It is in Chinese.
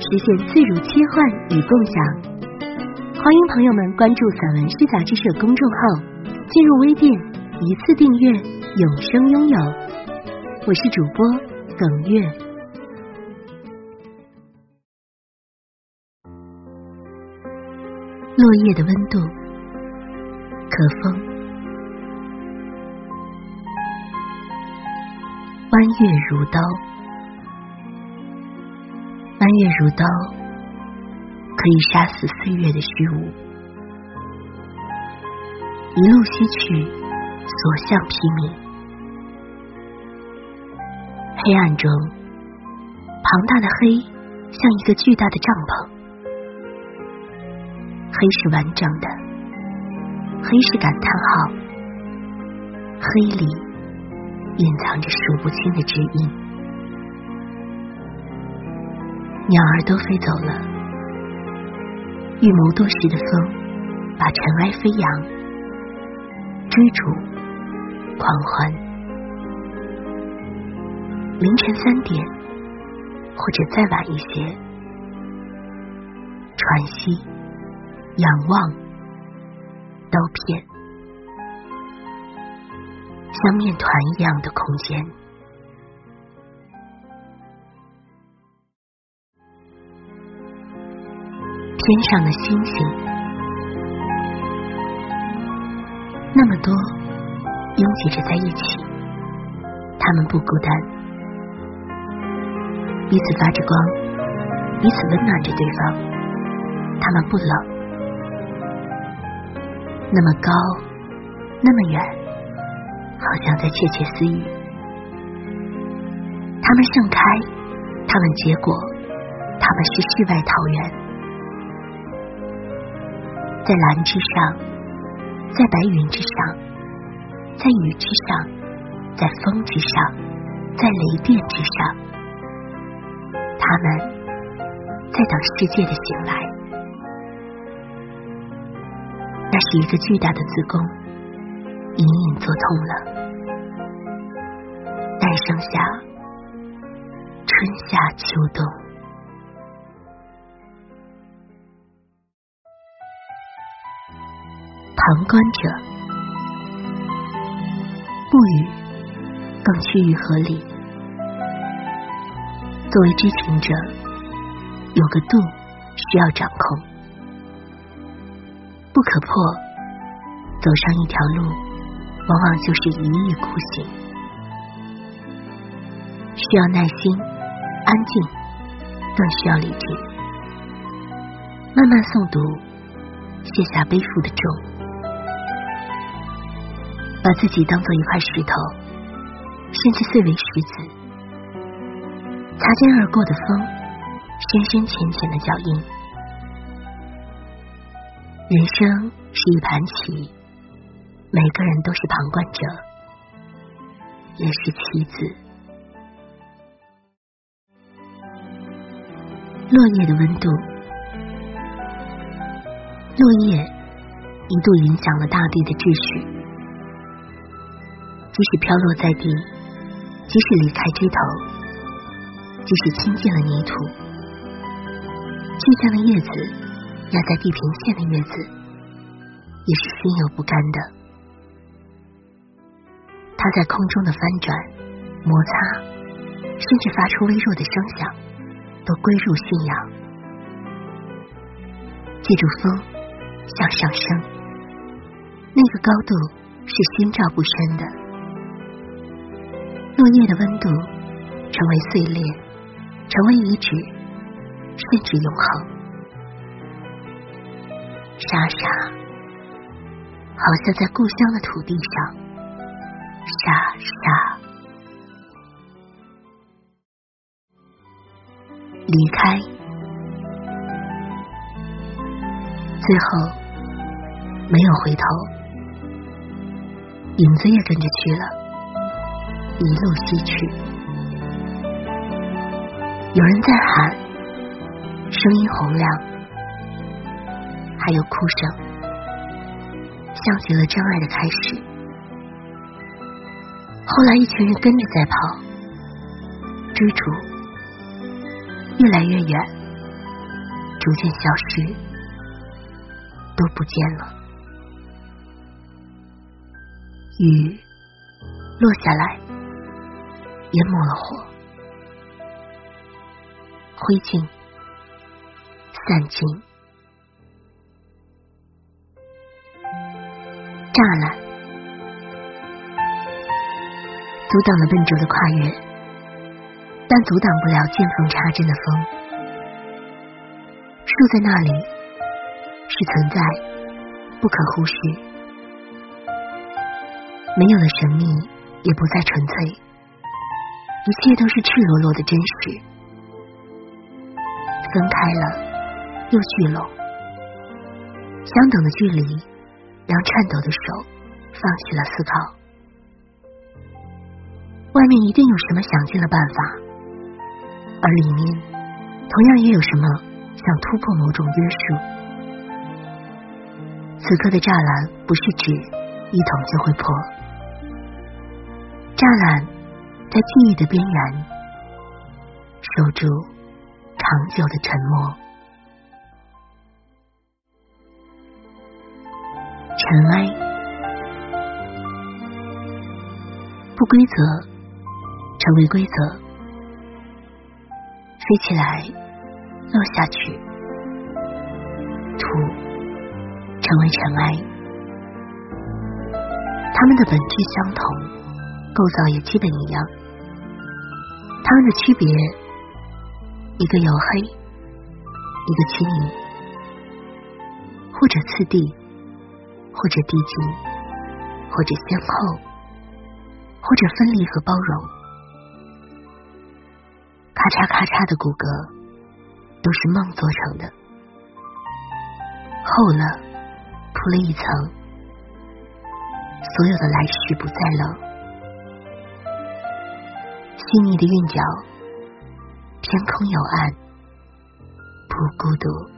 实现自如切换与共享，欢迎朋友们关注散文诗杂志社公众号，进入微店一次订阅，永生拥有。我是主播耿月。落叶的温度，可风，弯月如刀。弯月如刀，可以杀死岁月的虚无。一路西去，所向披靡。黑暗中，庞大的黑像一个巨大的帐篷。黑是完整的，黑是感叹号，黑里隐藏着数不清的指引。鸟儿都飞走了，预谋多时的风把尘埃飞扬，追逐狂欢。凌晨三点，或者再晚一些，喘息、仰望、刀片，像面团一样的空间。天上的星星，那么多拥挤着在一起，他们不孤单，彼此发着光，彼此温暖着对方，他们不冷，那么高，那么远，好像在窃窃私语。他们盛开，他们结果，他们是世外桃源。在蓝之上，在白云之上，在雨之上，在风之上，在雷电之上，他们在等世界的醒来。那是一个巨大的子宫，隐隐作痛了。诞生下春夏秋冬。旁观者，不语，更趋于合理。作为知情者，有个度需要掌控，不可破。走上一条路，往往就是一意孤行，需要耐心、安静，更需要理智。慢慢诵读，卸下背负的重。把自己当做一块石头，甚至碎为石子，擦肩而过的风，深深浅浅的脚印。人生是一盘棋，每个人都是旁观者，也是棋子。落叶的温度，落叶一度影响了大地的秩序。即使飘落在地，即使离开枝头，即使亲近了泥土，巨象的叶子压在地平线的叶子，也是心有不甘的。它在空中的翻转、摩擦，甚至发出微弱的声响，都归入信仰。借助风向上升，那个高度是心照不宣的。落叶的温度成为碎裂，成为遗址，甚至永恒。沙沙，好像在故乡的土地上，沙沙。离开，最后没有回头，影子也跟着去了，一路西去。有人在喊，声音洪亮，还有哭声，像极了真爱的开始。后来，一群人跟着在跑，追逐，越来越远，逐渐消失。都不见了。雨落下来，淹没了火，灰烬散尽，栅栏阻挡了笨拙的跨越，但阻挡不了见缝插针的风。树在那里。是存在，不可忽视。没有了神秘，也不再纯粹，一切都是赤裸裸的真实。分开了，又聚拢，相等的距离，让颤抖的手放弃了思考。外面一定有什么想尽了办法，而里面同样也有什么想突破某种约束。此刻的栅栏不是纸一捅就会破，栅栏在记忆的边缘守住长久的沉默。尘埃，不规则成为规则，飞起来，落下去，土。成为尘埃，它们的本质相同，构造也基本一样。它们的区别，一个黝黑，一个轻盈，或者次第，或者递进，或者先后，或者分离和包容。咔嚓咔嚓的骨骼，都是梦做成的，厚了。铺了一层，所有的来世不再冷。细腻的韵脚，天空有岸，不孤独。